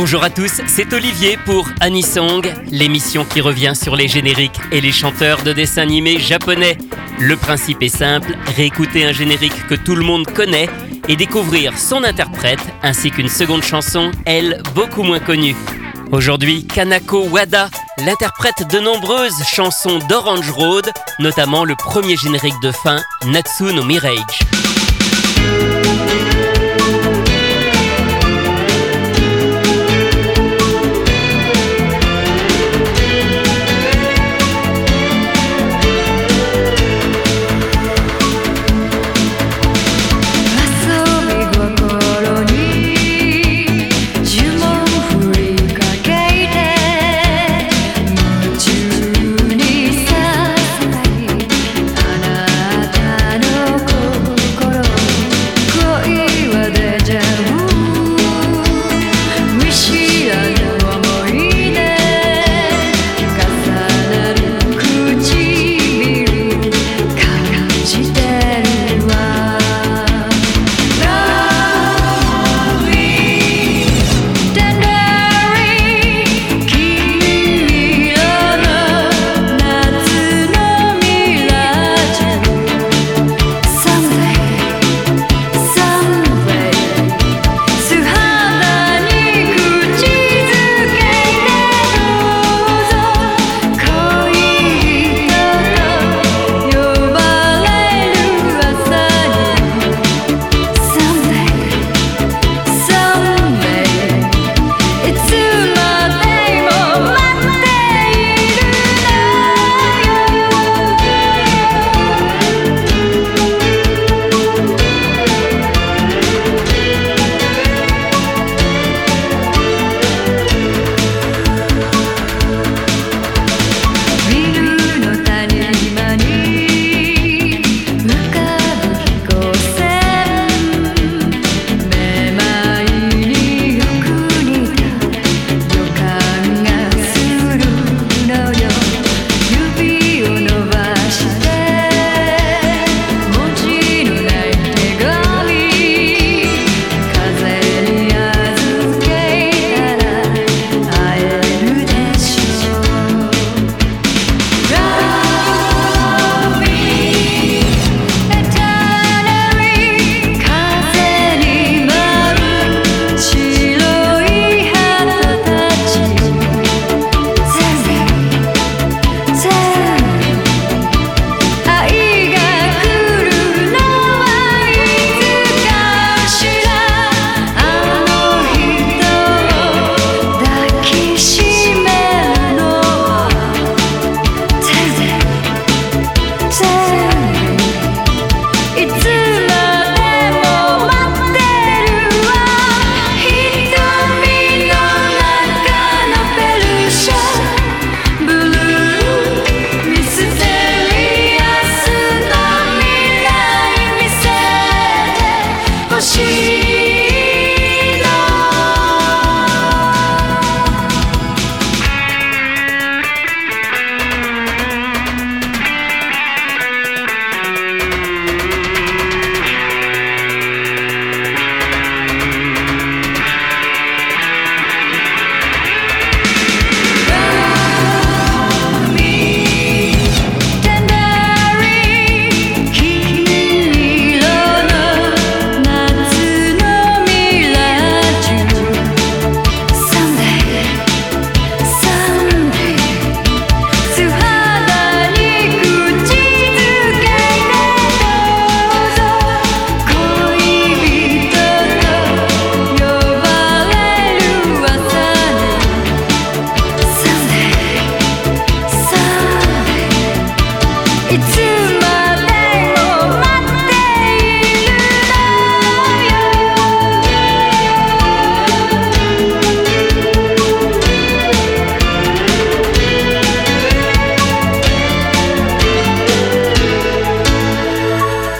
Bonjour à tous, c'est Olivier pour Anisong, l'émission qui revient sur les génériques et les chanteurs de dessins animés japonais. Le principe est simple, réécouter un générique que tout le monde connaît et découvrir son interprète ainsi qu'une seconde chanson, elle, beaucoup moins connue. Aujourd'hui, Kanako Wada, l'interprète de nombreuses chansons d'Orange Road, notamment le premier générique de fin, Natsu no Mirage.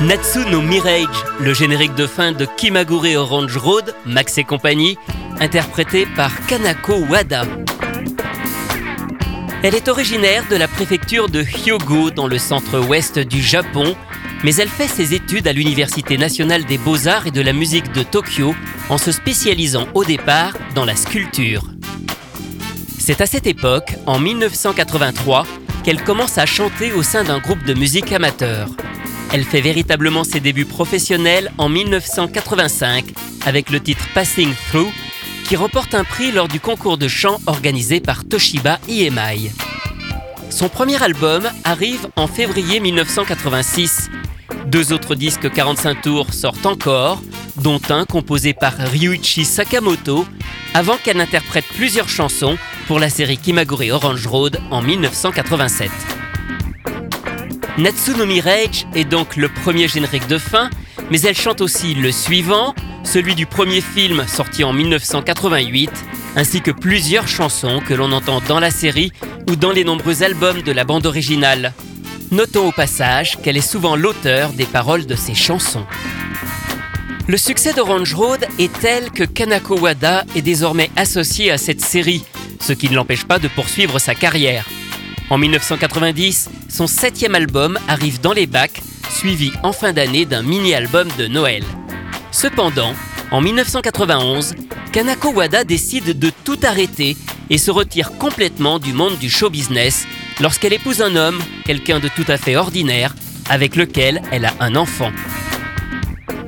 Natsu no Mirage, le générique de fin de Kimagure Orange Road, Max et compagnie, interprété par Kanako Wada. Elle est originaire de la préfecture de Hyogo dans le centre-ouest du Japon. mais elle fait ses études à l'Université nationale des beaux-arts et de la musique de Tokyo en se spécialisant au départ dans la sculpture. C'est à cette époque, en 1983, qu'elle commence à chanter au sein d'un groupe de musique amateur. Elle fait véritablement ses débuts professionnels en 1985 avec le titre Passing Through qui remporte un prix lors du concours de chant organisé par Toshiba EMI. Son premier album arrive en février 1986. Deux autres disques 45 tours sortent encore, dont un composé par Ryuichi Sakamoto, avant qu'elle interprète plusieurs chansons pour la série Kimagure Orange Road en 1987. Natsunomi Rage est donc le premier générique de fin, mais elle chante aussi le suivant, celui du premier film sorti en 1988, ainsi que plusieurs chansons que l'on entend dans la série ou dans les nombreux albums de la bande originale. Notons au passage qu'elle est souvent l'auteur des paroles de ces chansons. Le succès d'Orange Road est tel que Kanako Wada est désormais associé à cette série, ce qui ne l'empêche pas de poursuivre sa carrière. En 1990, son septième album arrive dans les bacs, suivi en fin d'année d'un mini-album de Noël. Cependant, en 1991, Kanako Wada décide de tout arrêter et se retire complètement du monde du show business lorsqu'elle épouse un homme, quelqu'un de tout à fait ordinaire, avec lequel elle a un enfant.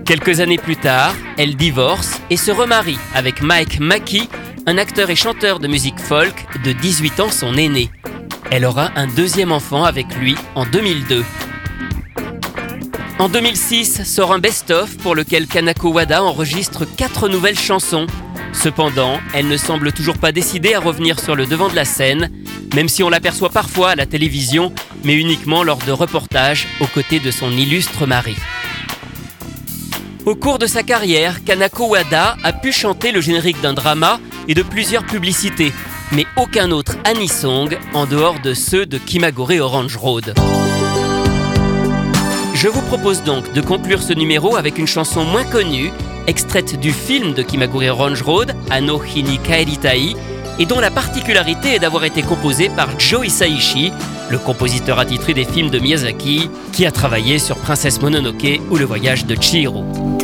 Quelques années plus tard, elle divorce et se remarie avec Mike Mackey, un acteur et chanteur de musique folk de 18 ans son aîné. Elle aura un deuxième enfant avec lui en 2002. En 2006 sort un best-of pour lequel Kanako Wada enregistre quatre nouvelles chansons. Cependant, elle ne semble toujours pas décidée à revenir sur le devant de la scène, même si on l'aperçoit parfois à la télévision, mais uniquement lors de reportages aux côtés de son illustre mari. Au cours de sa carrière, Kanako Wada a pu chanter le générique d'un drama et de plusieurs publicités, mais aucun autre Anisong en dehors de ceux de Kimagure Orange Road. Je vous propose donc de conclure ce numéro avec une chanson moins connue, extraite du film de Kimagure Orange Road, Ano Hini Kaeritai, et dont la particularité est d'avoir été composée par Joe Hisaishi, le compositeur attitré des films de Miyazaki, qui a travaillé sur Princesse Mononoke ou Le voyage de Chihiro.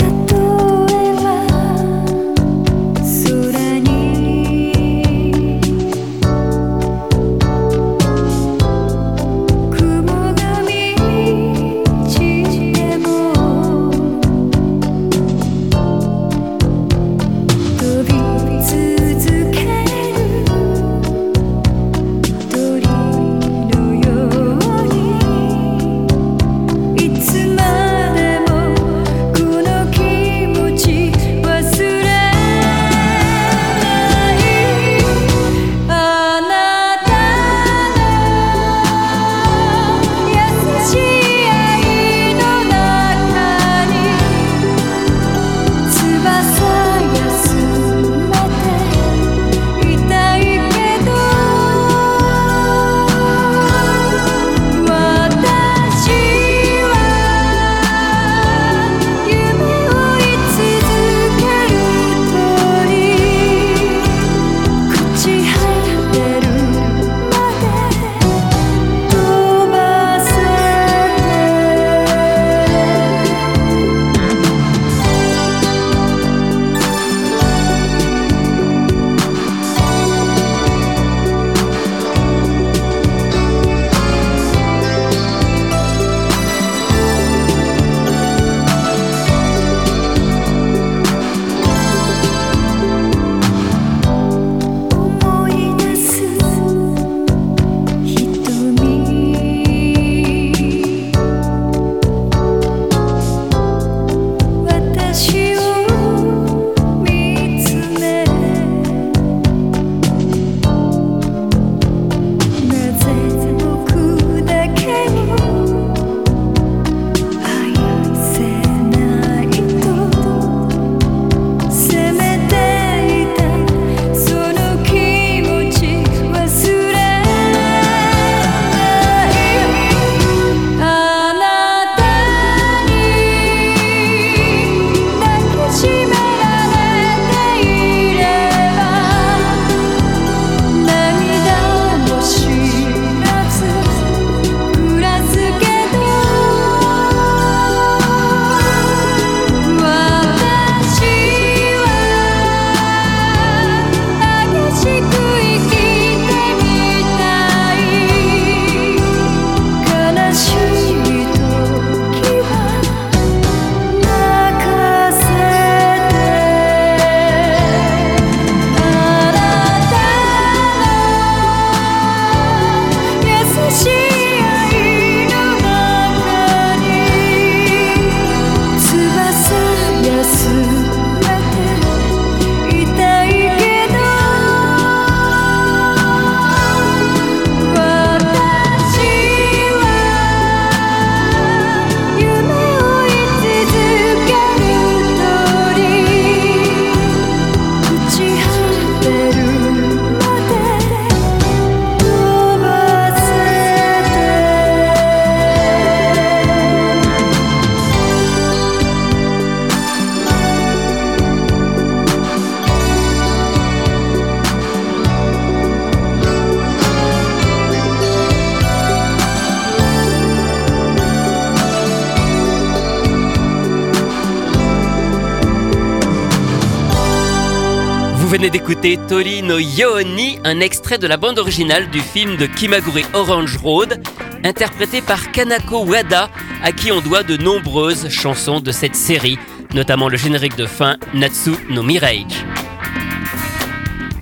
Venez d'écouter Tori no Yoni, un extrait de la bande originale du film de Kimagure Orange Road, interprété par Kanako Wada, à qui on doit de nombreuses chansons de cette série, notamment le générique de fin Natsu no Mirage.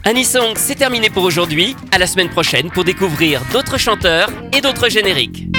Anisong, c'est terminé pour aujourd'hui. À la semaine prochaine pour découvrir d'autres chanteurs et d'autres génériques.